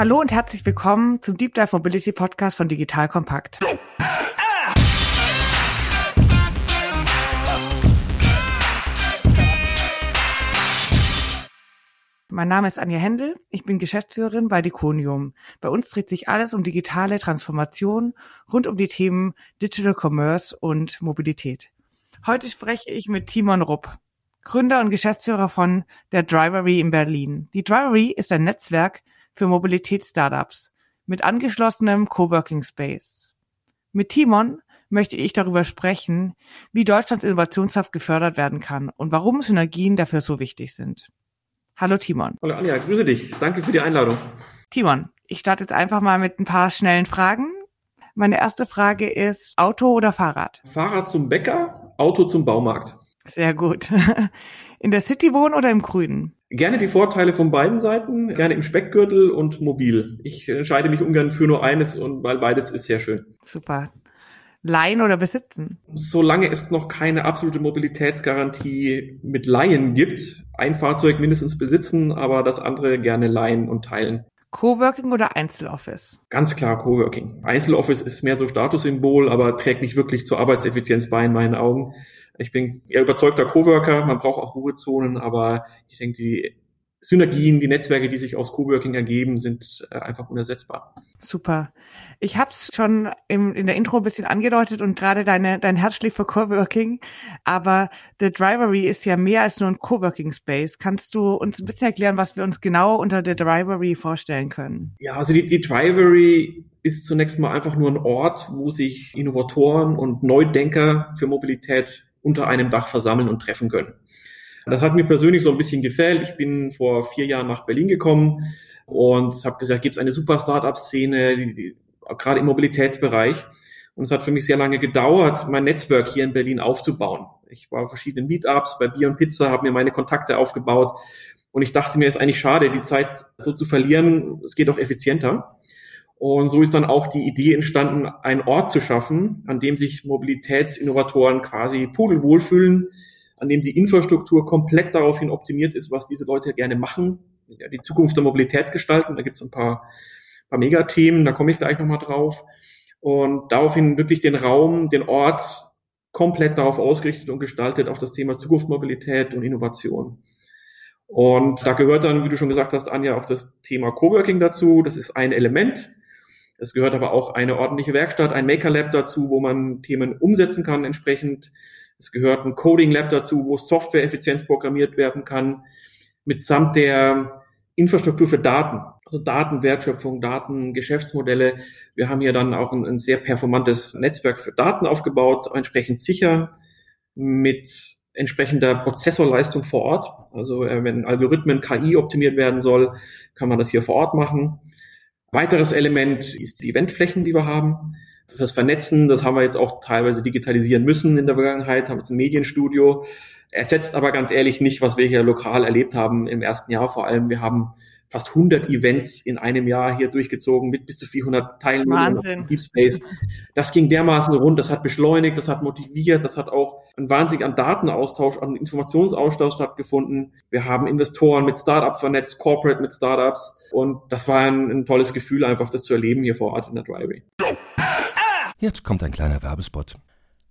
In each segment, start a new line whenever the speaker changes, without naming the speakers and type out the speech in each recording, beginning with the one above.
Hallo und herzlich willkommen zum Deep Dive Mobility Podcast von Digital Kompakt. Mein Name ist Anja Händel, ich bin Geschäftsführerin bei Diconium. Bei uns dreht sich alles um digitale Transformation rund um die Themen Digital Commerce und Mobilität. Heute spreche ich mit Timon Rupp, Gründer und Geschäftsführer von der Drivery in Berlin. Die Drivery ist ein Netzwerk für Mobilitätsstartups mit angeschlossenem Coworking Space. Mit Timon möchte ich darüber sprechen, wie Deutschlands Innovationskraft gefördert werden kann und warum Synergien dafür so wichtig sind. Hallo Timon.
Hallo Anja, grüße dich. Danke für die Einladung.
Timon, ich starte jetzt einfach mal mit ein paar schnellen Fragen. Meine erste Frage ist Auto oder Fahrrad?
Fahrrad zum Bäcker, Auto zum Baumarkt.
Sehr gut. In der City wohnen oder im Grünen?
Gerne die Vorteile von beiden Seiten, gerne im Speckgürtel und mobil. Ich entscheide mich ungern für nur eines und weil beides ist sehr schön.
Super leihen oder besitzen?
Solange es noch keine absolute Mobilitätsgarantie mit Leihen gibt, ein Fahrzeug mindestens besitzen, aber das andere gerne leihen und teilen.
Coworking oder Einzeloffice?
Ganz klar Coworking. Einzeloffice ist mehr so Statussymbol, aber trägt nicht wirklich zur Arbeitseffizienz bei in meinen Augen. Ich bin eher überzeugter Coworker, man braucht auch Ruhezonen, aber ich denke, die Synergien, die Netzwerke, die sich aus Coworking ergeben, sind äh, einfach unersetzbar.
Super. Ich habe es schon im, in der Intro ein bisschen angedeutet und gerade deine, dein Herz schlägt für Coworking, aber The Drivery ist ja mehr als nur ein Coworking Space. Kannst du uns ein bisschen erklären, was wir uns genau unter The Drivery vorstellen können?
Ja, also die, die Drivery ist zunächst mal einfach nur ein Ort, wo sich Innovatoren und Neudenker für Mobilität unter einem Dach versammeln und treffen können. Das hat mir persönlich so ein bisschen gefällt. Ich bin vor vier Jahren nach Berlin gekommen und habe gesagt, gibt es eine super Startup-Szene, gerade im Mobilitätsbereich. Und es hat für mich sehr lange gedauert, mein Netzwerk hier in Berlin aufzubauen. Ich war auf verschiedenen Meetups, bei Bier und Pizza, habe mir meine Kontakte aufgebaut. Und ich dachte mir, es ist eigentlich schade, die Zeit so zu verlieren. Es geht doch effizienter. Und so ist dann auch die Idee entstanden, einen Ort zu schaffen, an dem sich Mobilitätsinnovatoren quasi pudelwohl fühlen, an dem die Infrastruktur komplett daraufhin optimiert ist, was diese Leute gerne machen, die Zukunft der Mobilität gestalten. Da gibt es ein paar, paar Megathemen, da komme ich gleich nochmal drauf. Und daraufhin wirklich den Raum, den Ort komplett darauf ausgerichtet und gestaltet auf das Thema Zukunftsmobilität und Innovation. Und da gehört dann, wie du schon gesagt hast, Anja, auch das Thema Coworking dazu. Das ist ein Element. Es gehört aber auch eine ordentliche Werkstatt, ein Maker Lab dazu, wo man Themen umsetzen kann entsprechend. Es gehört ein Coding Lab dazu, wo Software effizient programmiert werden kann, mitsamt der Infrastruktur für Daten, also Datenwertschöpfung, Datengeschäftsmodelle. Wir haben hier dann auch ein, ein sehr performantes Netzwerk für Daten aufgebaut, entsprechend sicher mit entsprechender Prozessorleistung vor Ort. Also äh, wenn Algorithmen KI optimiert werden soll, kann man das hier vor Ort machen. Weiteres Element ist die Eventflächen, die wir haben fürs Vernetzen, das haben wir jetzt auch teilweise digitalisieren müssen in der Vergangenheit, haben jetzt ein Medienstudio. Ersetzt aber ganz ehrlich nicht, was wir hier lokal erlebt haben im ersten Jahr. Vor allem, wir haben fast 100 Events in einem Jahr hier durchgezogen mit bis zu 400 Teilnehmern
Wahnsinn.
Deep Space. Das ging dermaßen rund, das hat beschleunigt, das hat motiviert, das hat auch ein wahnsinnig an Datenaustausch, an Informationsaustausch stattgefunden. Wir haben Investoren mit Startups vernetzt, Corporate mit Startups und das war ein, ein tolles Gefühl, einfach das zu erleben hier vor Ort in der Driveway.
Jetzt kommt ein kleiner Werbespot.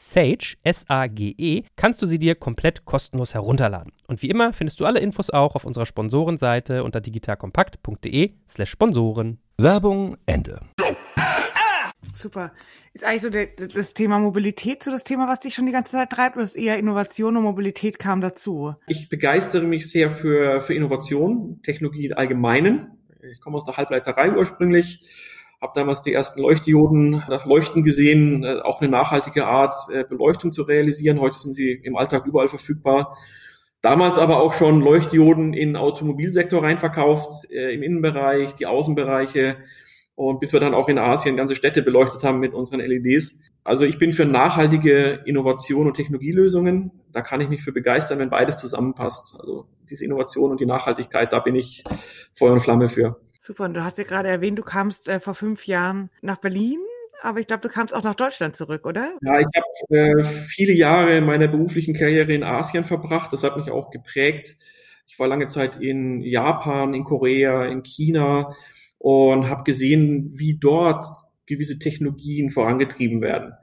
Sage, S-A-G-E, kannst du sie dir komplett kostenlos herunterladen. Und wie immer findest du alle Infos auch auf unserer Sponsorenseite unter digitalkompakt.de slash Sponsoren. Werbung Ende.
Super. Ist eigentlich so der, das Thema Mobilität so das Thema, was dich schon die ganze Zeit treibt, oder ist eher Innovation und Mobilität kam dazu?
Ich begeistere mich sehr für, für Innovation, Technologie im Allgemeinen. Ich komme aus der Halbleiterei ursprünglich, habe damals die ersten Leuchtdioden nach Leuchten gesehen, äh, auch eine nachhaltige Art, äh, Beleuchtung zu realisieren. Heute sind sie im Alltag überall verfügbar. Damals aber auch schon Leuchtdioden in Automobilsektor reinverkauft, äh, im Innenbereich, die Außenbereiche und bis wir dann auch in Asien ganze Städte beleuchtet haben mit unseren LEDs. Also ich bin für nachhaltige Innovation und Technologielösungen. Da kann ich mich für begeistern, wenn beides zusammenpasst. Also diese Innovation und die Nachhaltigkeit, da bin ich Feuer und Flamme für.
Super, und du hast ja gerade erwähnt, du kamst äh, vor fünf Jahren nach Berlin, aber ich glaube, du kamst auch nach Deutschland zurück, oder?
Ja, ich habe äh, viele Jahre meiner beruflichen Karriere in Asien verbracht. Das hat mich auch geprägt. Ich war lange Zeit in Japan, in Korea, in China und habe gesehen, wie dort gewisse Technologien vorangetrieben werden.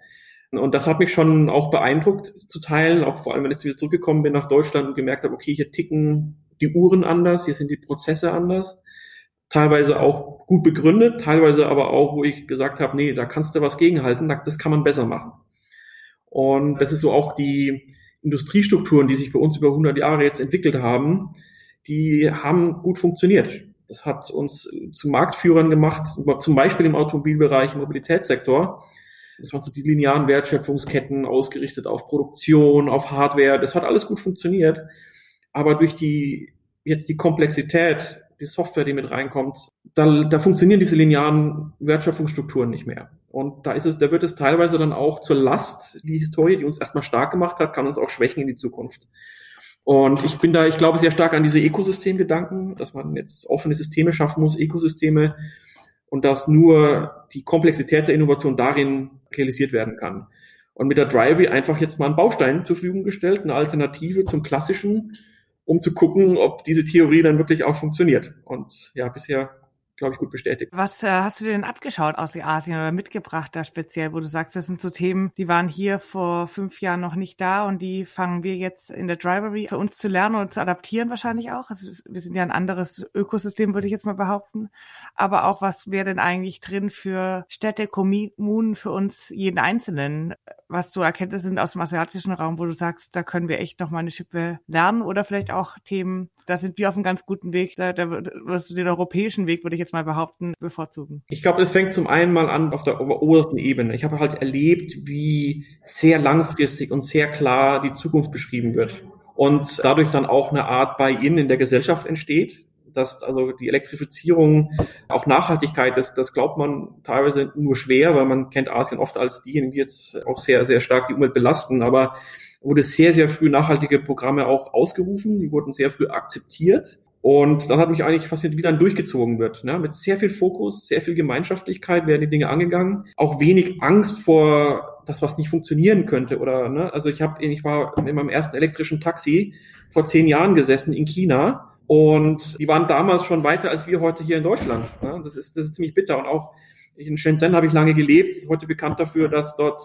Und das hat mich schon auch beeindruckt zu teilen, auch vor allem, wenn ich wieder zurückgekommen bin nach Deutschland und gemerkt habe, okay, hier ticken die Uhren anders, hier sind die Prozesse anders teilweise auch gut begründet, teilweise aber auch, wo ich gesagt habe, nee, da kannst du was gegenhalten, das kann man besser machen. Und das ist so auch die Industriestrukturen, die sich bei uns über 100 Jahre jetzt entwickelt haben, die haben gut funktioniert. Das hat uns zu Marktführern gemacht, zum Beispiel im Automobilbereich, im Mobilitätssektor. Das waren so die linearen Wertschöpfungsketten ausgerichtet auf Produktion, auf Hardware. Das hat alles gut funktioniert. Aber durch die, jetzt die Komplexität die Software, die mit reinkommt, da, da funktionieren diese linearen Wertschöpfungsstrukturen nicht mehr. Und da ist es, da wird es teilweise dann auch zur Last, die Historie, die uns erstmal stark gemacht hat, kann uns auch schwächen in die Zukunft. Und ich bin da, ich glaube sehr stark an diese Ökosystemgedanken, dass man jetzt offene Systeme schaffen muss, Ökosysteme, und dass nur die Komplexität der Innovation darin realisiert werden kann. Und mit der Drivey einfach jetzt mal einen Baustein zur Verfügung gestellt, eine Alternative zum klassischen um zu gucken, ob diese Theorie dann wirklich auch funktioniert. Und ja, bisher glaube ich, gut bestätigt.
Was äh, hast du denn abgeschaut aus Asien oder mitgebracht da speziell, wo du sagst, das sind so Themen, die waren hier vor fünf Jahren noch nicht da und die fangen wir jetzt in der Drivery für uns zu lernen und zu adaptieren wahrscheinlich auch. Also wir sind ja ein anderes Ökosystem, würde ich jetzt mal behaupten. Aber auch, was wäre denn eigentlich drin für Städte, Kommunen, für uns jeden Einzelnen? Was so Erkenntnisse sind aus dem asiatischen Raum, wo du sagst, da können wir echt noch mal eine Schippe lernen oder vielleicht auch Themen, da sind wir auf einem ganz guten Weg, da, da wirst du den europäischen Weg, würde ich jetzt mal behaupten, bevorzugen?
Ich glaube, es fängt zum einen mal an auf der obersten Ebene. Ich habe halt erlebt, wie sehr langfristig und sehr klar die Zukunft beschrieben wird. Und dadurch dann auch eine Art Buy-in in der Gesellschaft entsteht dass also die Elektrifizierung, auch Nachhaltigkeit, das, das glaubt man teilweise nur schwer, weil man kennt Asien oft als diejenigen, die jetzt auch sehr, sehr stark die Umwelt belasten. Aber wurde sehr, sehr früh nachhaltige Programme auch ausgerufen, die wurden sehr früh akzeptiert. Und dann hat mich eigentlich fasziniert, wie dann durchgezogen wird. Ne? Mit sehr viel Fokus, sehr viel Gemeinschaftlichkeit werden die Dinge angegangen. Auch wenig Angst vor das, was nicht funktionieren könnte. Oder ne? also ich habe, ich war in meinem ersten elektrischen Taxi vor zehn Jahren gesessen in China und die waren damals schon weiter als wir heute hier in Deutschland. Ne? Das ist das ist ziemlich bitter. Und auch in Shenzhen habe ich lange gelebt. Ist heute bekannt dafür, dass dort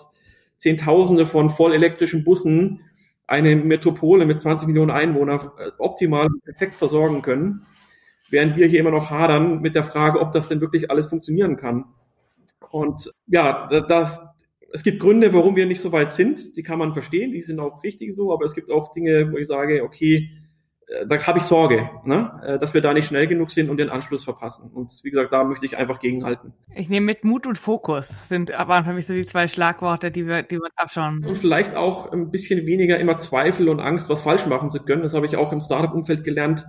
Zehntausende von vollelektrischen Bussen eine Metropole mit 20 Millionen Einwohnern äh, optimal und perfekt versorgen können, während wir hier immer noch hadern mit der Frage, ob das denn wirklich alles funktionieren kann. Und ja, das, es gibt Gründe, warum wir nicht so weit sind. Die kann man verstehen, die sind auch richtig so, aber es gibt auch Dinge, wo ich sage, okay, da habe ich Sorge, ne? Äh, dass wir da nicht schnell genug sind und den Anschluss verpassen. Und wie gesagt, da möchte ich einfach gegenhalten.
Ich nehme mit Mut und Fokus sind aber für mich so die zwei Schlagworte, die wir, die wir abschauen.
Und vielleicht auch ein bisschen weniger immer Zweifel und Angst, was falsch machen zu können. Das habe ich auch im Startup-Umfeld gelernt.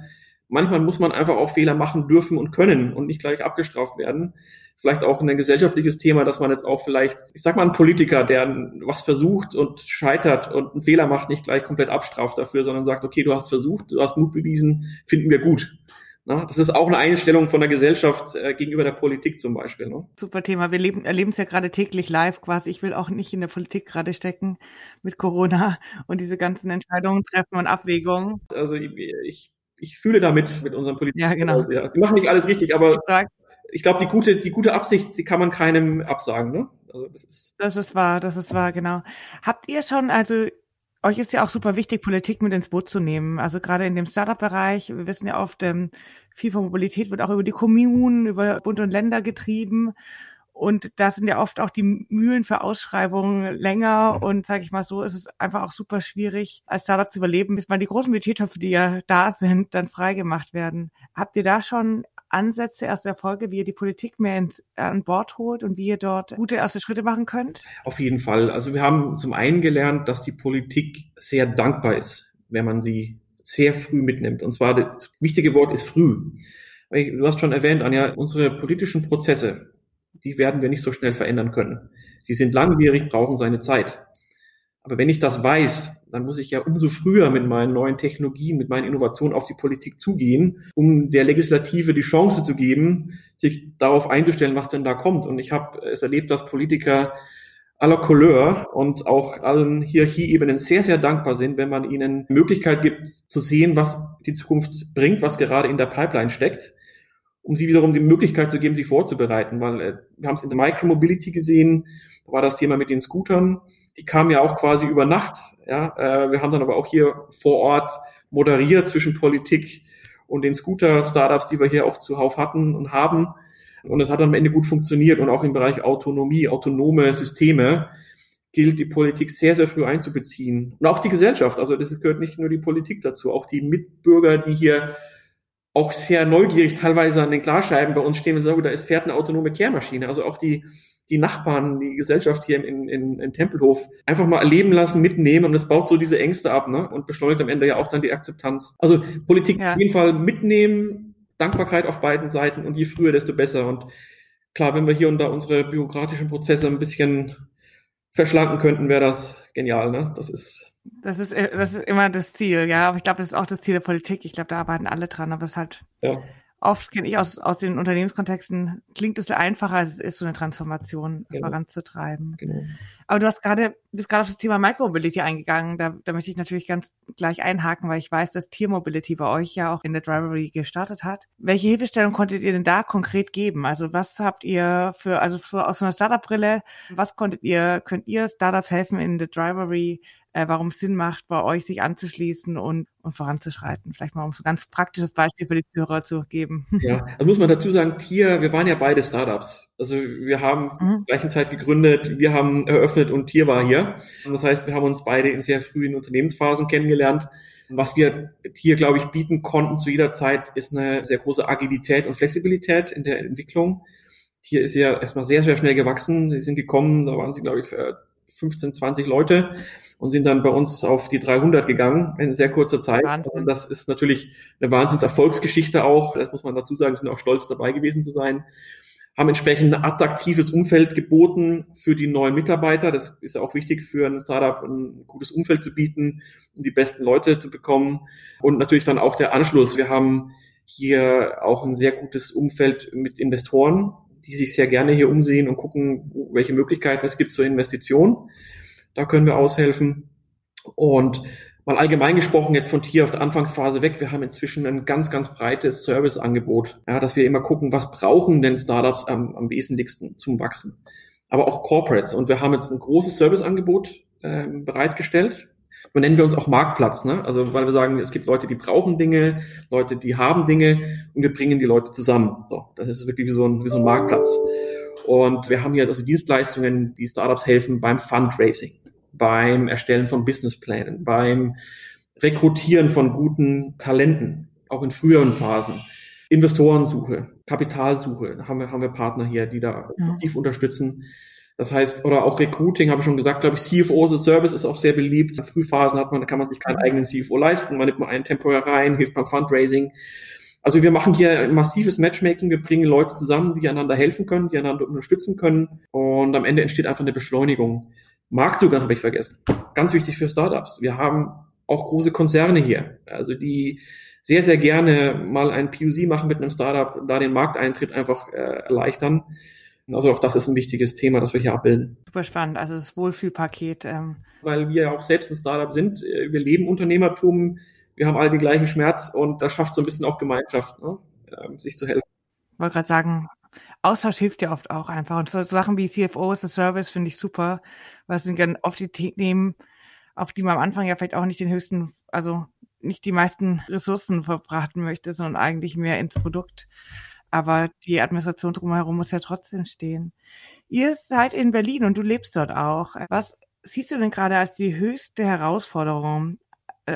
Manchmal muss man einfach auch Fehler machen dürfen und können und nicht gleich abgestraft werden vielleicht auch ein gesellschaftliches Thema, dass man jetzt auch vielleicht, ich sag mal, ein Politiker, der was versucht und scheitert und einen Fehler macht, nicht gleich komplett abstraft dafür, sondern sagt, okay, du hast versucht, du hast Mut bewiesen, finden wir gut. Na, das ist auch eine Einstellung von der Gesellschaft äh, gegenüber der Politik zum Beispiel. Ne?
Super Thema. Wir leben, erleben es ja gerade täglich live quasi. Ich will auch nicht in der Politik gerade stecken mit Corona und diese ganzen Entscheidungen treffen und Abwägungen.
Also ich, ich, ich fühle damit mit unseren Politikern.
Ja, genau.
Ja, sie machen nicht alles richtig, aber ich glaube, die gute, die gute Absicht, die kann man keinem absagen. Ne?
Also das ist das ist wahr, das ist wahr, genau. Habt ihr schon, also euch ist ja auch super wichtig, Politik mit ins Boot zu nehmen. Also gerade in dem Startup-Bereich, wir wissen ja oft, ähm, viel von Mobilität wird auch über die Kommunen, über Bund und Länder getrieben. Und da sind ja oft auch die Mühlen für Ausschreibungen länger und sage ich mal so, ist es einfach auch super schwierig, als Startup zu überleben, bis mal die großen Budgettöpfe, die ja da sind, dann freigemacht werden. Habt ihr da schon Ansätze erste Erfolge, wie ihr die Politik mehr ins, an Bord holt und wie ihr dort gute erste Schritte machen könnt?
Auf jeden Fall. Also wir haben zum einen gelernt, dass die Politik sehr dankbar ist, wenn man sie sehr früh mitnimmt. Und zwar das wichtige Wort ist früh. Du hast schon erwähnt, Anja, unsere politischen Prozesse, die werden wir nicht so schnell verändern können. Die sind langwierig, brauchen seine Zeit. Aber wenn ich das weiß, dann muss ich ja umso früher mit meinen neuen Technologien, mit meinen Innovationen auf die Politik zugehen, um der Legislative die Chance zu geben, sich darauf einzustellen, was denn da kommt. Und ich habe es erlebt, dass Politiker aller Couleur und auch allen Hierarchieebenen sehr, sehr dankbar sind, wenn man ihnen Möglichkeit gibt zu sehen, was die Zukunft bringt, was gerade in der Pipeline steckt, um sie wiederum die Möglichkeit zu geben, sich vorzubereiten. Weil äh, wir haben es in der Micromobility gesehen, war das Thema mit den Scootern die kam ja auch quasi über Nacht. Ja, äh, wir haben dann aber auch hier vor Ort moderiert zwischen Politik und den Scooter-Startups, die wir hier auch zuhauf hatten und haben. Und es hat am Ende gut funktioniert. Und auch im Bereich Autonomie, autonome Systeme gilt die Politik sehr, sehr früh einzubeziehen. Und auch die Gesellschaft. Also das gehört nicht nur die Politik dazu, auch die Mitbürger, die hier auch sehr neugierig teilweise an den Klarscheiben bei uns stehen und sagen, da ist fährt eine autonome Kehrmaschine. Also auch die die Nachbarn, die Gesellschaft hier in, in, in Tempelhof einfach mal erleben lassen, mitnehmen und das baut so diese Ängste ab ne? und beschleunigt am Ende ja auch dann die Akzeptanz. Also Politik ja. auf jeden Fall mitnehmen, Dankbarkeit auf beiden Seiten und je früher, desto besser. Und klar, wenn wir hier und da unsere bürokratischen Prozesse ein bisschen verschlanken könnten, wäre das genial. Ne? Das ist
das ist, das ist immer das Ziel, ja. Aber ich glaube, das ist auch das Ziel der Politik. Ich glaube, da arbeiten alle dran, aber es ist halt ja oft kenne ich aus, aus den Unternehmenskontexten, klingt es einfacher, als es ist, so eine Transformation genau. voranzutreiben. Genau. Aber du hast gerade, bist gerade auf das Thema Micromobility eingegangen. Da, da möchte ich natürlich ganz gleich einhaken, weil ich weiß, dass Tiermobility bei euch ja auch in der Drivery gestartet hat. Welche Hilfestellung konntet ihr denn da konkret geben? Also was habt ihr für, also für, aus so einer Startup-Brille, was konntet ihr, könnt ihr Startups helfen in der Drivery äh, warum es Sinn macht, bei euch sich anzuschließen und, und voranzuschreiten. Vielleicht mal um so ein ganz praktisches Beispiel für die Zuhörer zu geben.
Ja, also muss man dazu sagen, Tier, wir waren ja beide Startups. Also wir haben mhm. gleichen Zeit gegründet, wir haben eröffnet und Tier war hier. Das heißt, wir haben uns beide in sehr frühen Unternehmensphasen kennengelernt. Was wir Tier, glaube ich, bieten konnten zu jeder Zeit, ist eine sehr große Agilität und Flexibilität in der Entwicklung. Tier ist ja erstmal sehr, sehr schnell gewachsen. Sie sind gekommen, da waren sie, glaube ich, 15, 20 Leute und sind dann bei uns auf die 300 gegangen in sehr kurzer Zeit. Wahnsinn. Das ist natürlich eine Wahnsinnserfolgsgeschichte auch. Das muss man dazu sagen, wir sind auch stolz dabei gewesen zu sein. Haben entsprechend ein attraktives Umfeld geboten für die neuen Mitarbeiter. Das ist ja auch wichtig für ein Startup, ein gutes Umfeld zu bieten, um die besten Leute zu bekommen. Und natürlich dann auch der Anschluss. Wir haben hier auch ein sehr gutes Umfeld mit Investoren, die sich sehr gerne hier umsehen und gucken, welche Möglichkeiten es gibt zur Investition. Da können wir aushelfen. Und mal allgemein gesprochen, jetzt von hier auf der Anfangsphase weg, wir haben inzwischen ein ganz, ganz breites Serviceangebot, ja, dass wir immer gucken, was brauchen denn Startups am, am wesentlichsten zum Wachsen. Aber auch Corporates. Und wir haben jetzt ein großes Serviceangebot äh, bereitgestellt. Und nennen wir uns auch Marktplatz, ne? Also weil wir sagen, es gibt Leute, die brauchen Dinge, Leute, die haben Dinge und wir bringen die Leute zusammen. So, das ist wirklich wie so ein, wie so ein Marktplatz. Und wir haben hier also Dienstleistungen, die Startups helfen beim Fundraising beim Erstellen von Businessplänen, beim Rekrutieren von guten Talenten, auch in früheren Phasen. Investorensuche, Kapitalsuche, da haben wir, haben wir Partner hier, die da aktiv ja. unterstützen. Das heißt, oder auch Recruiting, habe ich schon gesagt, glaube ich, CFO as a Service ist auch sehr beliebt. In Frühphasen hat man, kann man sich keinen eigenen CFO leisten. Man nimmt mal einen temporär rein, hilft beim Fundraising. Also wir machen hier ein massives Matchmaking. Wir bringen Leute zusammen, die einander helfen können, die einander unterstützen können. Und am Ende entsteht einfach eine Beschleunigung. Marktzugang habe ich vergessen. Ganz wichtig für Startups. Wir haben auch große Konzerne hier, also die sehr, sehr gerne mal ein POC machen mit einem Startup, da den Markteintritt einfach äh, erleichtern. Also auch das ist ein wichtiges Thema, das wir hier abbilden.
Super spannend, also das Wohlfühlpaket. Ähm.
Weil wir ja auch selbst ein Startup sind, äh, wir leben Unternehmertum, wir haben alle den gleichen Schmerz und das schafft so ein bisschen auch Gemeinschaft, ne? Ähm, sich zu helfen.
Ich wollte gerade sagen, Austausch hilft ja oft auch einfach. Und so Sachen wie CFO as a Service finde ich super, weil es sind dann oft die Themen, auf die man am Anfang ja vielleicht auch nicht den höchsten, also nicht die meisten Ressourcen verbraten möchte, sondern eigentlich mehr ins Produkt. Aber die Administration drumherum muss ja trotzdem stehen. Ihr seid in Berlin und du lebst dort auch. Was siehst du denn gerade als die höchste Herausforderung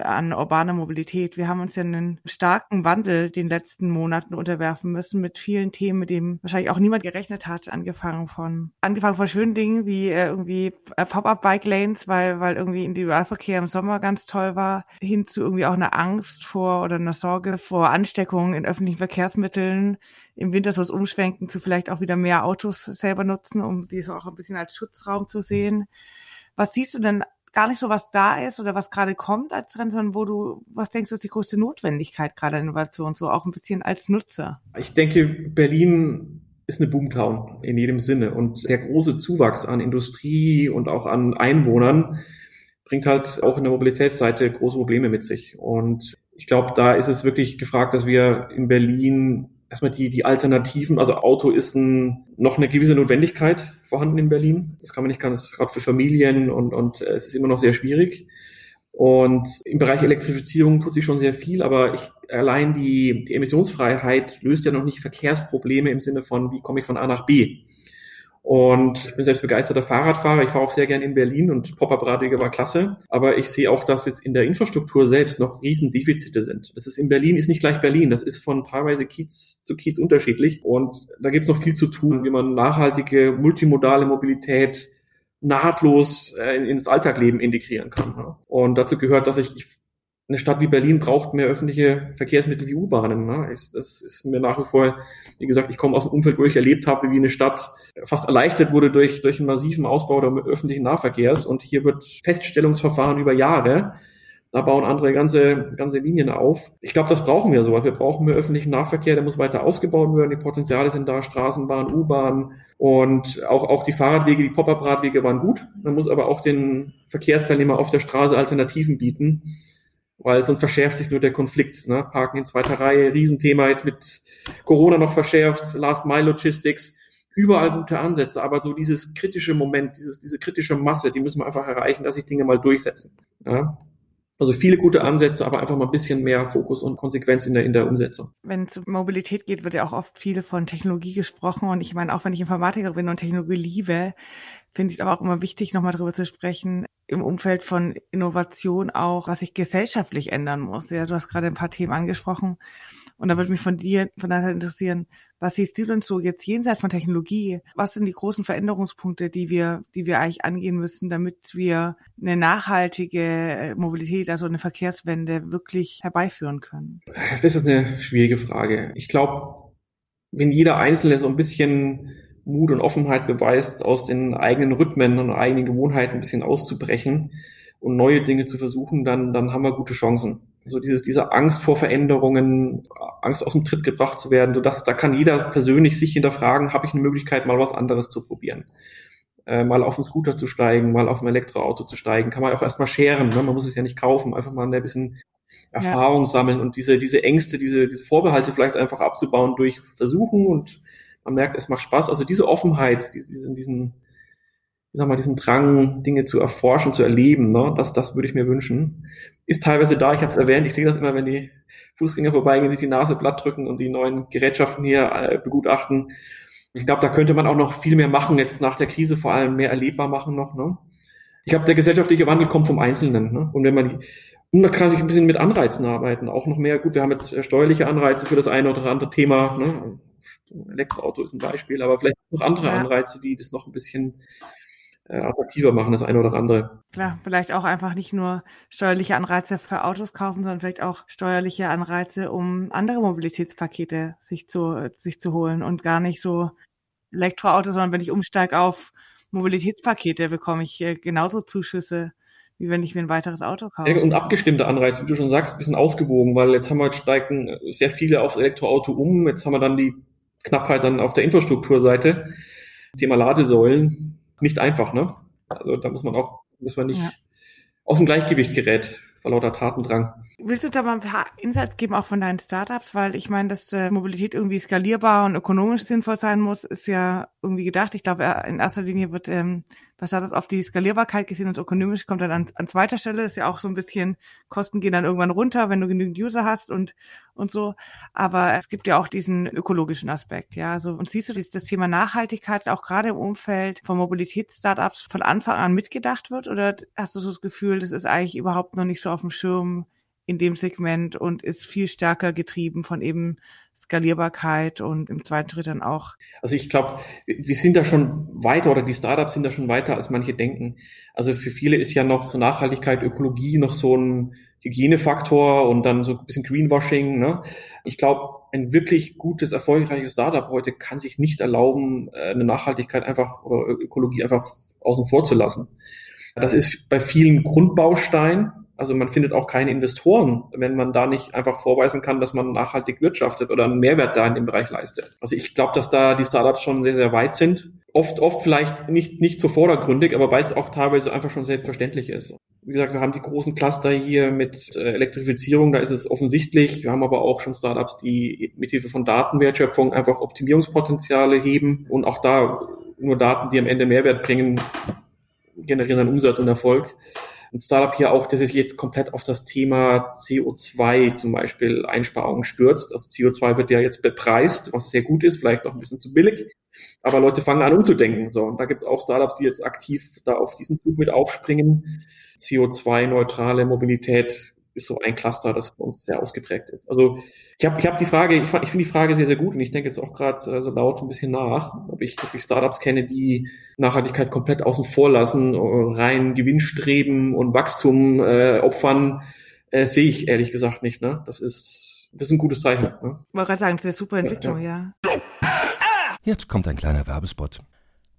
an urbane Mobilität. Wir haben uns ja einen starken Wandel den letzten Monaten unterwerfen müssen mit vielen Themen, mit denen wahrscheinlich auch niemand gerechnet hat, angefangen von angefangen von schönen Dingen wie äh, irgendwie äh, Pop-up Bike Lanes, weil weil irgendwie Individualverkehr im Sommer ganz toll war, hin zu irgendwie auch einer Angst vor oder einer Sorge vor Ansteckungen in öffentlichen Verkehrsmitteln, im Winter so das Umschwenken zu vielleicht auch wieder mehr Autos selber nutzen, um die so auch ein bisschen als Schutzraum zu sehen. Was siehst du denn gar nicht so, was da ist oder was gerade kommt als Trend, sondern wo du, was denkst du, ist die größte Notwendigkeit gerade an Innovation, so auch ein bisschen als Nutzer?
Ich denke, Berlin ist eine Boomtown in jedem Sinne und der große Zuwachs an Industrie und auch an Einwohnern bringt halt auch in der Mobilitätsseite große Probleme mit sich. Und ich glaube, da ist es wirklich gefragt, dass wir in Berlin erstmal die, die Alternativen, also Auto ist ein, noch eine gewisse Notwendigkeit vorhanden in Berlin. Das kann man nicht ganz, gerade für Familien und, und äh, es ist immer noch sehr schwierig. Und im Bereich Elektrifizierung tut sich schon sehr viel, aber ich, allein die, die Emissionsfreiheit löst ja noch nicht Verkehrsprobleme im Sinne von, wie komme ich von A nach B. Und ich bin selbst begeisterter Fahrradfahrer. Ich fahre auch sehr gern in Berlin und Pop-Up-Radwege war klasse. Aber ich sehe auch, dass jetzt in der Infrastruktur selbst noch Riesendefizite sind. Das ist in Berlin, ist nicht gleich Berlin. Das ist von teilweise Kiez zu Kiez unterschiedlich. Und da gibt es noch viel zu tun, wie man nachhaltige, multimodale Mobilität nahtlos äh, ins Alltagleben integrieren kann. Und dazu gehört, dass ich, ich eine Stadt wie Berlin braucht mehr öffentliche Verkehrsmittel wie U-Bahnen. Ne? Das ist mir nach wie vor, wie gesagt, ich komme aus einem Umfeld, wo ich erlebt habe, wie eine Stadt fast erleichtert wurde durch, durch einen massiven Ausbau der öffentlichen Nahverkehrs. Und hier wird Feststellungsverfahren über Jahre. Da bauen andere ganze, ganze Linien auf. Ich glaube, das brauchen wir sowas. Wir brauchen mehr öffentlichen Nahverkehr, der muss weiter ausgebaut werden. Die Potenziale sind da, Straßenbahn, U-Bahn und auch, auch die Fahrradwege, die Pop-up-Radwege waren gut. Man muss aber auch den Verkehrsteilnehmer auf der Straße Alternativen bieten weil sonst verschärft sich nur der Konflikt. Ne? Parken in zweiter Reihe, Riesenthema jetzt mit Corona noch verschärft, Last Mile Logistics, überall gute Ansätze, aber so dieses kritische Moment, dieses, diese kritische Masse, die müssen wir einfach erreichen, dass sich Dinge mal durchsetzen. Ja? Also viele gute Ansätze, aber einfach mal ein bisschen mehr Fokus und Konsequenz in der, in der Umsetzung.
Wenn es um Mobilität geht, wird ja auch oft viel von Technologie gesprochen. Und ich meine, auch wenn ich Informatiker bin und Technologie liebe, finde ich es aber auch immer wichtig, nochmal darüber zu sprechen, im Umfeld von Innovation auch, was sich gesellschaftlich ändern muss. Ja, du hast gerade ein paar Themen angesprochen. Und da würde mich von dir, von daher interessieren, was siehst du denn so jetzt jenseits von Technologie? Was sind die großen Veränderungspunkte, die wir, die wir eigentlich angehen müssen, damit wir eine nachhaltige äh, Mobilität, also eine Verkehrswende wirklich herbeiführen können?
Das ist eine schwierige Frage. Ich glaube, wenn jeder Einzelne so ein bisschen Mut und Offenheit beweist, aus den eigenen Rhythmen und eigenen Gewohnheiten ein bisschen auszubrechen und neue Dinge zu versuchen, dann, dann haben wir gute Chancen. So dieses, diese Angst vor Veränderungen, Angst aus dem Tritt gebracht zu werden, so dass da kann jeder persönlich sich hinterfragen, habe ich eine Möglichkeit, mal was anderes zu probieren. Äh, mal auf einen Scooter zu steigen, mal auf ein Elektroauto zu steigen, kann man auch erstmal scheren, ne? man muss es ja nicht kaufen, einfach mal ein bisschen Erfahrung ja. sammeln und diese, diese Ängste, diese, diese Vorbehalte vielleicht einfach abzubauen durch Versuchen und man merkt, es macht Spaß. Also diese Offenheit, diesen, diesen, ich sag mal, diesen Drang, Dinge zu erforschen, zu erleben, ne, das, das würde ich mir wünschen. Ist teilweise da, ich habe es erwähnt, ich sehe das immer, wenn die Fußgänger vorbeigehen, sich die Nase platt drücken und die neuen Gerätschaften hier äh, begutachten. Ich glaube, da könnte man auch noch viel mehr machen, jetzt nach der Krise vor allem mehr erlebbar machen noch. Ne? Ich glaube, der gesellschaftliche Wandel kommt vom Einzelnen. Ne? Und wenn man die, und da kann ich ein bisschen mit Anreizen arbeiten, auch noch mehr. Gut, wir haben jetzt äh, steuerliche Anreize für das eine oder andere Thema. Ne? Elektroauto ist ein Beispiel, aber vielleicht noch andere. Anreize, die das noch ein bisschen äh, attraktiver machen, das eine oder andere.
Klar, vielleicht auch einfach nicht nur steuerliche Anreize für Autos kaufen, sondern vielleicht auch steuerliche Anreize, um andere Mobilitätspakete sich zu, sich zu holen und gar nicht so Elektroautos, sondern wenn ich umsteige auf Mobilitätspakete, bekomme ich äh, genauso Zuschüsse wie wenn ich mir ein weiteres Auto kaufe.
Ja, und abgestimmte Anreize, wie du schon sagst, ein bisschen ausgewogen, weil jetzt haben wir jetzt steigen sehr viele aufs Elektroauto um, jetzt haben wir dann die Knappheit dann auf der Infrastrukturseite. Thema Ladesäulen, nicht einfach, ne? Also da muss man auch, muss man nicht ja. aus dem Gleichgewicht gerät vor lauter Tatendrang.
Willst du da mal ein paar Insights geben, auch von deinen Startups? Weil ich meine, dass äh, Mobilität irgendwie skalierbar und ökonomisch sinnvoll sein muss, ist ja irgendwie gedacht. Ich glaube, in erster Linie wird ähm, was hat das auf die Skalierbarkeit gesehen und ökonomisch kommt dann an, an zweiter Stelle. Ist ja auch so ein bisschen, Kosten gehen dann irgendwann runter, wenn du genügend User hast und, und so. Aber es gibt ja auch diesen ökologischen Aspekt, ja. So, und siehst du, dass das Thema Nachhaltigkeit auch gerade im Umfeld von Mobilitätsstartups von Anfang an mitgedacht wird? Oder hast du so das Gefühl, das ist eigentlich überhaupt noch nicht so auf dem Schirm in dem Segment und ist viel stärker getrieben von eben Skalierbarkeit und im zweiten Schritt dann auch.
Also ich glaube, wir sind da schon weiter oder die Startups sind da schon weiter, als manche denken. Also für viele ist ja noch so Nachhaltigkeit, Ökologie noch so ein Hygienefaktor und dann so ein bisschen Greenwashing. Ne? Ich glaube, ein wirklich gutes, erfolgreiches Startup heute kann sich nicht erlauben, äh, eine Nachhaltigkeit einfach oder Ökologie einfach außen vor zu lassen. Das ist bei vielen Grundbausteinen also man findet auch keine Investoren, wenn man da nicht einfach vorweisen kann, dass man nachhaltig wirtschaftet oder einen Mehrwert da in dem Bereich leistet. Also ich glaube, dass da die Startups schon sehr, sehr weit sind. Oft, oft vielleicht nicht, nicht so vordergründig, aber weil es auch teilweise einfach schon selbstverständlich ist. Wie gesagt, wir haben die großen Cluster hier mit äh, Elektrifizierung, da ist es offensichtlich. Wir haben aber auch schon Startups, die mithilfe von Datenwertschöpfung einfach Optimierungspotenziale heben und auch da nur Daten, die am Ende Mehrwert bringen, generieren dann Umsatz und Erfolg ein Startup hier auch, das sich jetzt komplett auf das Thema CO2 zum Beispiel Einsparungen stürzt. Also CO2 wird ja jetzt bepreist, was sehr gut ist, vielleicht auch ein bisschen zu billig. Aber Leute fangen an umzudenken. So, und da gibt es auch Startups, die jetzt aktiv da auf diesen Zug mit aufspringen. CO2-neutrale Mobilität ist so ein Cluster, das für uns sehr ausgeprägt ist. Also ich habe ich hab die Frage, ich, ich finde die Frage sehr, sehr gut und ich denke jetzt auch gerade äh, so laut ein bisschen nach, ob ich, ob ich Startups kenne, die Nachhaltigkeit komplett außen vor lassen, äh, rein Gewinnstreben und Wachstum äh, opfern, äh, sehe ich ehrlich gesagt nicht. Ne? Das ist das ist ein gutes Zeichen. Ne?
Ich wollte gerade sagen, das ist eine super Entwicklung, ja. ja.
Jetzt kommt ein kleiner Werbespot.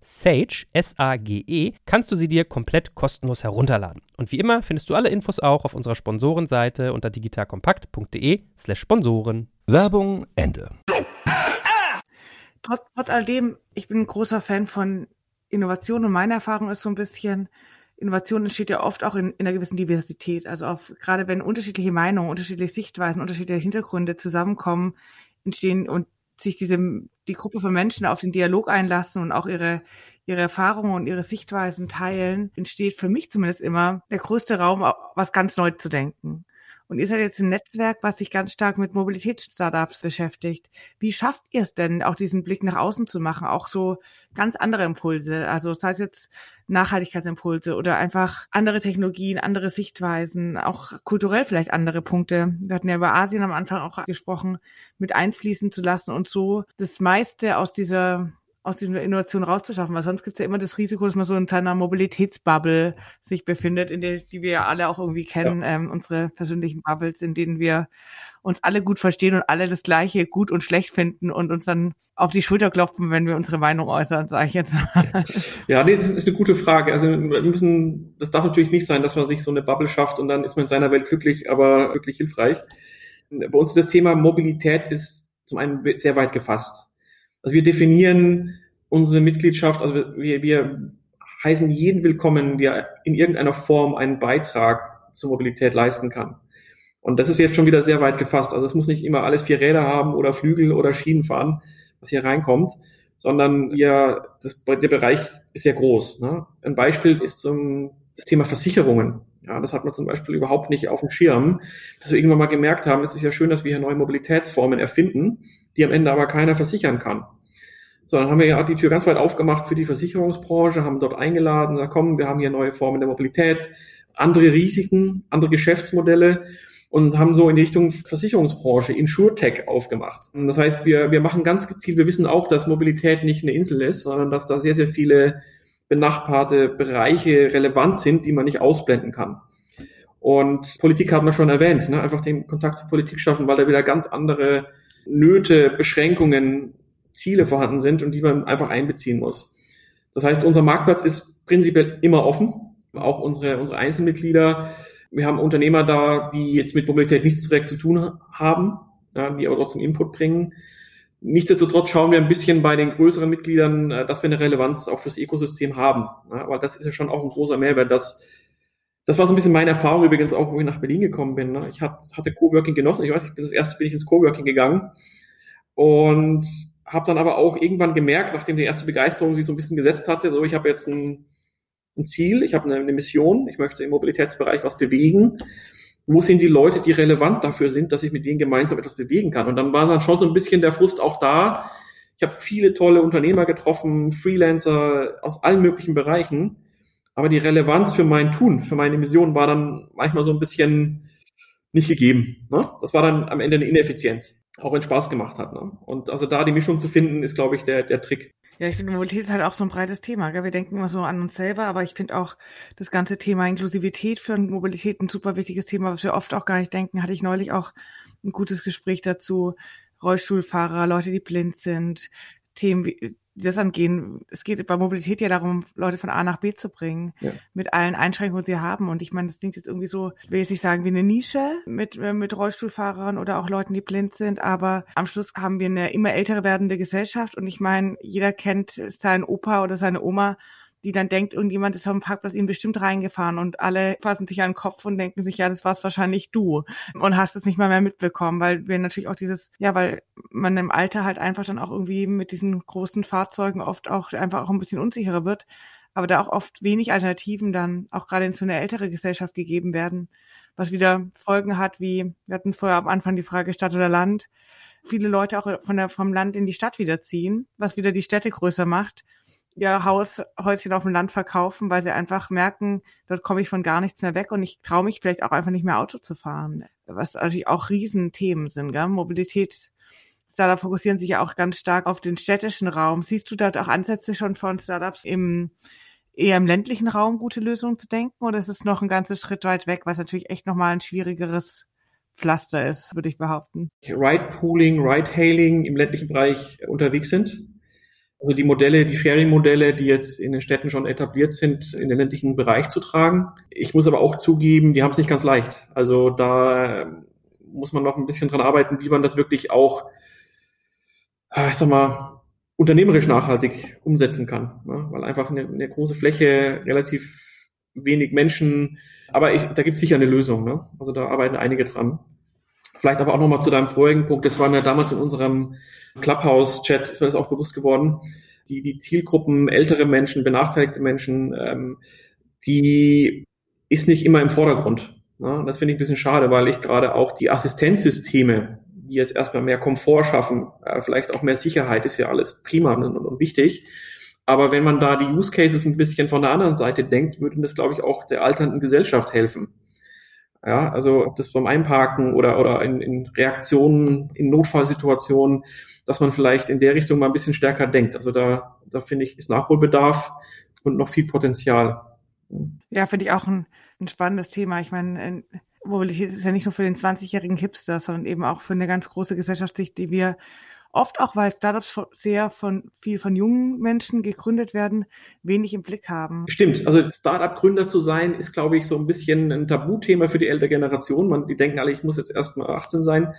Sage, S-A-G-E, kannst du sie dir komplett kostenlos herunterladen. Und wie immer findest du alle Infos auch auf unserer Sponsorenseite unter digitalkompakt.de slash Sponsoren. Werbung Ende.
Trotz, trotz alledem, ich bin ein großer Fan von Innovation und meine Erfahrung ist so ein bisschen, Innovation entsteht ja oft auch in, in einer gewissen Diversität. Also auf, gerade wenn unterschiedliche Meinungen, unterschiedliche Sichtweisen, unterschiedliche Hintergründe zusammenkommen, entstehen und sich diese, die Gruppe von Menschen auf den Dialog einlassen und auch ihre, ihre Erfahrungen und ihre Sichtweisen teilen, entsteht für mich zumindest immer der größte Raum, was ganz neu zu denken. Und ihr seid jetzt ein Netzwerk, was sich ganz stark mit Mobilitätsstartups beschäftigt. Wie schafft ihr es denn, auch diesen Blick nach außen zu machen? Auch so ganz andere Impulse, also sei es jetzt Nachhaltigkeitsimpulse oder einfach andere Technologien, andere Sichtweisen, auch kulturell vielleicht andere Punkte. Wir hatten ja über Asien am Anfang auch gesprochen, mit einfließen zu lassen und so das meiste aus dieser aus dieser Innovation rauszuschaffen, weil sonst gibt es ja immer das Risiko, dass man so in einer Mobilitätsbubble sich befindet, in der die wir ja alle auch irgendwie kennen, ja. ähm, unsere persönlichen Bubbles, in denen wir uns alle gut verstehen und alle das Gleiche gut und schlecht finden und uns dann auf die Schulter klopfen, wenn wir unsere Meinung äußern, sage ich jetzt mal.
Ja, nee, das ist eine gute Frage. Also wir müssen, das darf natürlich nicht sein, dass man sich so eine Bubble schafft und dann ist man in seiner Welt glücklich, aber wirklich hilfreich. Bei uns das Thema Mobilität ist zum einen sehr weit gefasst. Also wir definieren unsere Mitgliedschaft, also wir, wir heißen jeden willkommen, der in irgendeiner Form einen Beitrag zur Mobilität leisten kann. Und das ist jetzt schon wieder sehr weit gefasst. Also es muss nicht immer alles vier Räder haben oder Flügel oder Schienen fahren. was hier reinkommt, sondern wir, das, der Bereich ist sehr groß. Ne? Ein Beispiel ist zum, das Thema Versicherungen. Ja, das hat man zum Beispiel überhaupt nicht auf dem Schirm. Dass wir irgendwann mal gemerkt haben, es ist ja schön, dass wir hier neue Mobilitätsformen erfinden, die am Ende aber keiner versichern kann. So, dann haben wir ja die Tür ganz weit aufgemacht für die Versicherungsbranche, haben dort eingeladen, da kommen, wir haben hier neue Formen der Mobilität, andere Risiken, andere Geschäftsmodelle und haben so in Richtung Versicherungsbranche, InsurTech aufgemacht. Das heißt, wir, wir machen ganz gezielt, wir wissen auch, dass Mobilität nicht eine Insel ist, sondern dass da sehr, sehr viele benachbarte Bereiche relevant sind, die man nicht ausblenden kann. Und Politik hat man schon erwähnt, ne? einfach den Kontakt zur Politik schaffen, weil da wieder ganz andere Nöte, Beschränkungen, Ziele vorhanden sind und die man einfach einbeziehen muss. Das heißt, unser Marktplatz ist prinzipiell immer offen, auch unsere, unsere Einzelmitglieder wir haben Unternehmer da, die jetzt mit Mobilität nichts direkt zu tun haben, ja, die aber trotzdem Input bringen. Nichtsdestotrotz schauen wir ein bisschen bei den größeren Mitgliedern, äh, dass wir eine Relevanz auch fürs Ökosystem haben. Ja, aber das ist ja schon auch ein großer Mehrwert. Das, das war so ein bisschen meine Erfahrung übrigens auch, wo ich nach Berlin gekommen bin. Ne? Ich hatte Coworking genossen. Ich weiß, ich bin das erste bin ich ins Coworking gegangen und habe dann aber auch irgendwann gemerkt, nachdem die erste Begeisterung sich so ein bisschen gesetzt hatte, so ich habe jetzt ein ein Ziel, ich habe eine, eine Mission, ich möchte im Mobilitätsbereich was bewegen. Wo sind die Leute, die relevant dafür sind, dass ich mit denen gemeinsam etwas bewegen kann? Und dann war dann schon so ein bisschen der Frust auch da. Ich habe viele tolle Unternehmer getroffen, Freelancer aus allen möglichen Bereichen. Aber die Relevanz für mein Tun, für meine Mission war dann manchmal so ein bisschen nicht gegeben. Ne? Das war dann am Ende eine Ineffizienz, auch wenn Spaß gemacht hat. Ne? Und also da die Mischung zu finden, ist, glaube ich, der, der Trick.
Ja, ich finde, Mobilität ist halt auch so ein breites Thema. Gell? Wir denken immer so an uns selber, aber ich finde auch das ganze Thema Inklusivität für Mobilität ein super wichtiges Thema, was wir oft auch gar nicht denken. Hatte ich neulich auch ein gutes Gespräch dazu. Rollstuhlfahrer, Leute, die blind sind, Themen wie das angehen. Es geht bei Mobilität ja darum, Leute von A nach B zu bringen, ja. mit allen Einschränkungen, die sie haben. Und ich meine, das klingt jetzt irgendwie so, ich will jetzt nicht sagen wie eine Nische mit, äh, mit Rollstuhlfahrern oder auch Leuten, die blind sind, aber am Schluss haben wir eine immer älter werdende Gesellschaft. Und ich meine, jeder kennt seinen Opa oder seine Oma, die dann denkt, irgendjemand ist auf dem Parkplatz ihnen bestimmt reingefahren und alle fassen sich an den Kopf und denken sich, ja, das war's wahrscheinlich du. Und hast es nicht mal mehr mitbekommen, weil wir natürlich auch dieses, ja, weil man im Alter halt einfach dann auch irgendwie mit diesen großen Fahrzeugen oft auch einfach auch ein bisschen unsicherer wird, aber da auch oft wenig Alternativen dann auch gerade in so eine ältere Gesellschaft gegeben werden, was wieder Folgen hat, wie, wir hatten es vorher am Anfang die Frage Stadt oder Land, viele Leute auch von der, vom Land in die Stadt wieder ziehen, was wieder die Städte größer macht ihr Haus, Häuschen auf dem Land verkaufen, weil sie einfach merken, dort komme ich von gar nichts mehr weg und ich traue mich vielleicht auch einfach nicht mehr Auto zu fahren. Was natürlich auch Riesenthemen sind, gell? Mobilität. Startup fokussieren sich ja auch ganz stark auf den städtischen Raum. Siehst du dort auch Ansätze schon von Startups im eher im ländlichen Raum gute Lösungen zu denken oder ist es noch ein ganzer Schritt weit weg, was natürlich echt nochmal ein schwierigeres Pflaster ist, würde ich behaupten.
Ride-Pooling, Ride-Hailing im ländlichen Bereich unterwegs sind also die Modelle, die Sharing-Modelle, die jetzt in den Städten schon etabliert sind, in den ländlichen Bereich zu tragen. Ich muss aber auch zugeben, die haben es nicht ganz leicht. Also da ähm, muss man noch ein bisschen dran arbeiten, wie man das wirklich auch, äh, ich sag mal, unternehmerisch nachhaltig umsetzen kann. Ne? Weil einfach eine, eine, große Fläche, relativ wenig Menschen, aber ich, da gibt es sicher eine Lösung. Ne? Also da arbeiten einige dran. Vielleicht aber auch nochmal zu deinem vorigen Punkt. Das war mir damals in unserem Clubhouse-Chat, ist mir das auch bewusst geworden. Die, die Zielgruppen, ältere Menschen, benachteiligte Menschen, ähm, die ist nicht immer im Vordergrund. Ne? Das finde ich ein bisschen schade, weil ich gerade auch die Assistenzsysteme, die jetzt erstmal mehr Komfort schaffen, äh, vielleicht auch mehr Sicherheit, ist ja alles prima und, und wichtig. Aber wenn man da die Use Cases ein bisschen von der anderen Seite denkt, würde das, glaube ich, auch der alternden Gesellschaft helfen. Ja, also ob das beim Einparken oder, oder in, in Reaktionen, in Notfallsituationen, dass man vielleicht in der Richtung mal ein bisschen stärker denkt. Also da, da finde ich, ist Nachholbedarf und noch viel Potenzial.
Ja, finde ich auch ein, ein spannendes Thema. Ich meine, Mobilität ist ja nicht nur für den 20-jährigen Hipster, sondern eben auch für eine ganz große Gesellschaftssicht, die wir oft auch, weil Startups sehr von viel von jungen Menschen gegründet werden, wenig im Blick haben.
Stimmt. Also Startup-Gründer zu sein, ist, glaube ich, so ein bisschen ein Tabuthema für die ältere Generation. Man, die denken alle, ich muss jetzt erst mal 18 sein.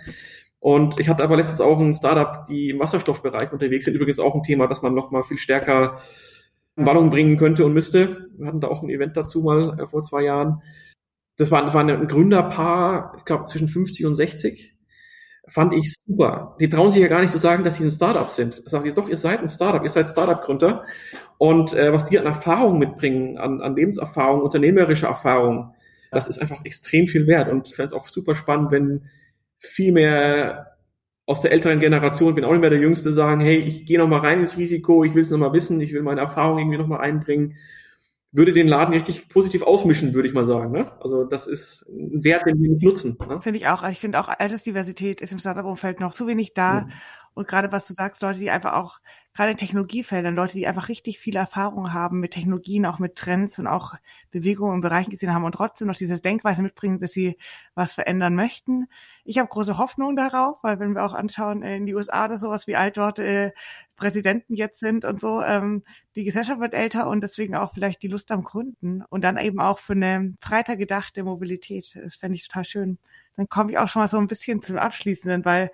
Und ich hatte aber letztens auch ein Startup, die im Wasserstoffbereich unterwegs sind. Übrigens auch ein Thema, das man noch mal viel stärker in Wallung bringen könnte und müsste. Wir hatten da auch ein Event dazu mal äh, vor zwei Jahren. Das war, das war ein Gründerpaar, ich glaube zwischen 50 und 60 fand ich super. Die trauen sich ja gar nicht zu sagen, dass sie ein Startup sind. Sagen die, doch, ihr seid ein Startup, ihr seid Startup-Gründer. Und äh, was die an Erfahrung mitbringen, an, an Lebenserfahrung, unternehmerische Erfahrung, das ist einfach extrem viel wert. Und ich fände es auch super spannend, wenn viel mehr aus der älteren Generation, bin auch nicht mehr der Jüngste, sagen, hey, ich gehe noch mal rein ins Risiko, ich will es noch mal wissen, ich will meine Erfahrung irgendwie noch mal einbringen würde den Laden richtig positiv ausmischen, würde ich mal sagen. Ne? Also das ist ein Wert, den wir nicht nutzen. Ne?
Finde ich auch. Ich finde auch Altersdiversität ist im Startup-Umfeld noch zu wenig da. Mhm. Und gerade was du sagst, Leute, die einfach auch, gerade in Technologiefeldern, Leute, die einfach richtig viel Erfahrung haben mit Technologien, auch mit Trends und auch Bewegungen in Bereichen gesehen haben und trotzdem noch diese Denkweise mitbringen, dass sie was verändern möchten. Ich habe große Hoffnung darauf, weil wenn wir auch anschauen, äh, in die USA oder sowas, wie alt dort äh, Präsidenten jetzt sind und so, ähm, die Gesellschaft wird älter und deswegen auch vielleicht die Lust am Gründen und dann eben auch für eine breiter gedachte Mobilität. Das fände ich total schön. Dann komme ich auch schon mal so ein bisschen zum Abschließenden, weil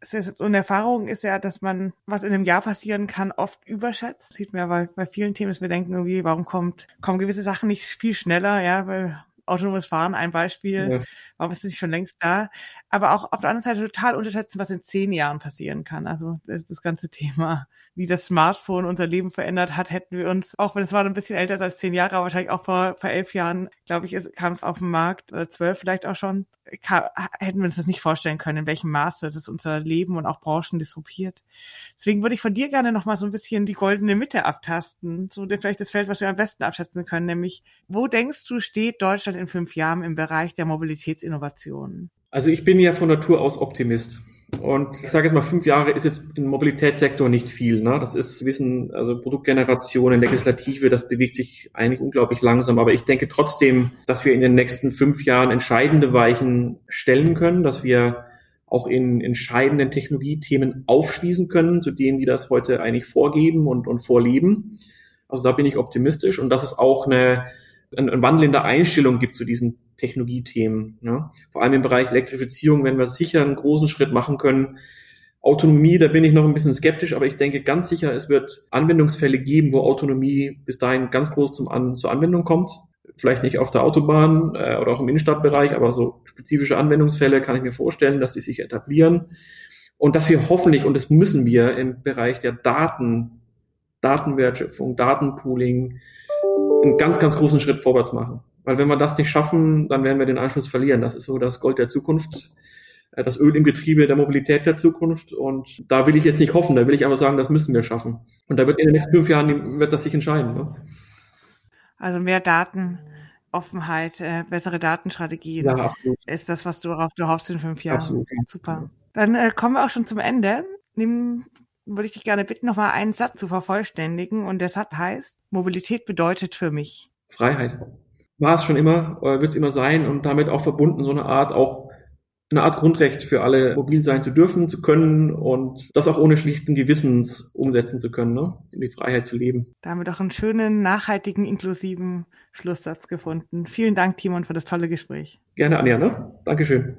ist, und Erfahrung ist ja, dass man, was in einem Jahr passieren kann, oft überschätzt. Sieht man ja bei, bei vielen Themen, dass wir denken irgendwie, warum kommt, kommen gewisse Sachen nicht viel schneller, ja, weil autonomes Fahren ein Beispiel. Ja. Warum ist es nicht schon längst da? Aber auch auf der anderen Seite total unterschätzen, was in zehn Jahren passieren kann. Also das, das ganze Thema, wie das Smartphone unser Leben verändert hat, hätten wir uns, auch wenn es war ein bisschen älter als zehn Jahre, aber wahrscheinlich auch vor, vor elf Jahren, glaube ich, kam es auf den Markt, oder zwölf vielleicht auch schon, kam, hätten wir uns das nicht vorstellen können, in welchem Maße das unser Leben und auch Branchen disruptiert. Deswegen würde ich von dir gerne nochmal so ein bisschen die goldene Mitte abtasten, so vielleicht das Feld, was wir am besten abschätzen können, nämlich wo denkst du, steht Deutschland in fünf Jahren im Bereich der Mobilitätsinnovation?
Also ich bin ja von Natur aus Optimist. Und ich sage jetzt mal, fünf Jahre ist jetzt im Mobilitätssektor nicht viel. Ne? Das ist Wissen, also Produktgenerationen, Legislative, das bewegt sich eigentlich unglaublich langsam. Aber ich denke trotzdem, dass wir in den nächsten fünf Jahren entscheidende Weichen stellen können, dass wir auch in entscheidenden Technologiethemen aufschließen können, zu denen, die das heute eigentlich vorgeben und, und vorleben. Also da bin ich optimistisch und dass es auch eine, ein Wandel in der Einstellung gibt zu diesen Technologiethemen. Ja. Vor allem im Bereich Elektrifizierung werden wir sicher einen großen Schritt machen können. Autonomie, da bin ich noch ein bisschen skeptisch, aber ich denke ganz sicher, es wird Anwendungsfälle geben, wo Autonomie bis dahin ganz groß zum An zur Anwendung kommt. Vielleicht nicht auf der Autobahn äh, oder auch im Innenstadtbereich, aber so spezifische Anwendungsfälle kann ich mir vorstellen, dass die sich etablieren. Und dass wir hoffentlich, und das müssen wir im Bereich der Daten, Datenwertschöpfung, Datenpooling, einen ganz, ganz großen Schritt vorwärts machen. Weil wenn wir das nicht schaffen, dann werden wir den Anschluss verlieren. Das ist so das Gold der Zukunft, äh, das Öl im Getriebe der Mobilität der Zukunft. Und da will ich jetzt nicht hoffen, da will ich einfach sagen, das müssen wir schaffen. Und da wird in den nächsten fünf Jahren wird das sich entscheiden. Ne?
Also mehr Daten. Offenheit, äh, bessere Datenstrategien ja, ist das, was du darauf du hoffst in fünf Jahren. Absolut. Super. Dann äh, kommen wir auch schon zum Ende. Nimm, würde ich dich gerne bitten, nochmal einen Satz zu vervollständigen. Und der Satz heißt, Mobilität bedeutet für mich.
Freiheit war es schon immer, äh, wird es immer sein und damit auch verbunden so eine Art auch eine Art Grundrecht für alle mobil sein zu dürfen, zu können und das auch ohne schlichten Gewissens umsetzen zu können, ne? in die Freiheit zu leben.
Da haben wir doch einen schönen, nachhaltigen, inklusiven Schlusssatz gefunden. Vielen Dank, Timon, für das tolle Gespräch.
Gerne, Anja. Ne? Dankeschön.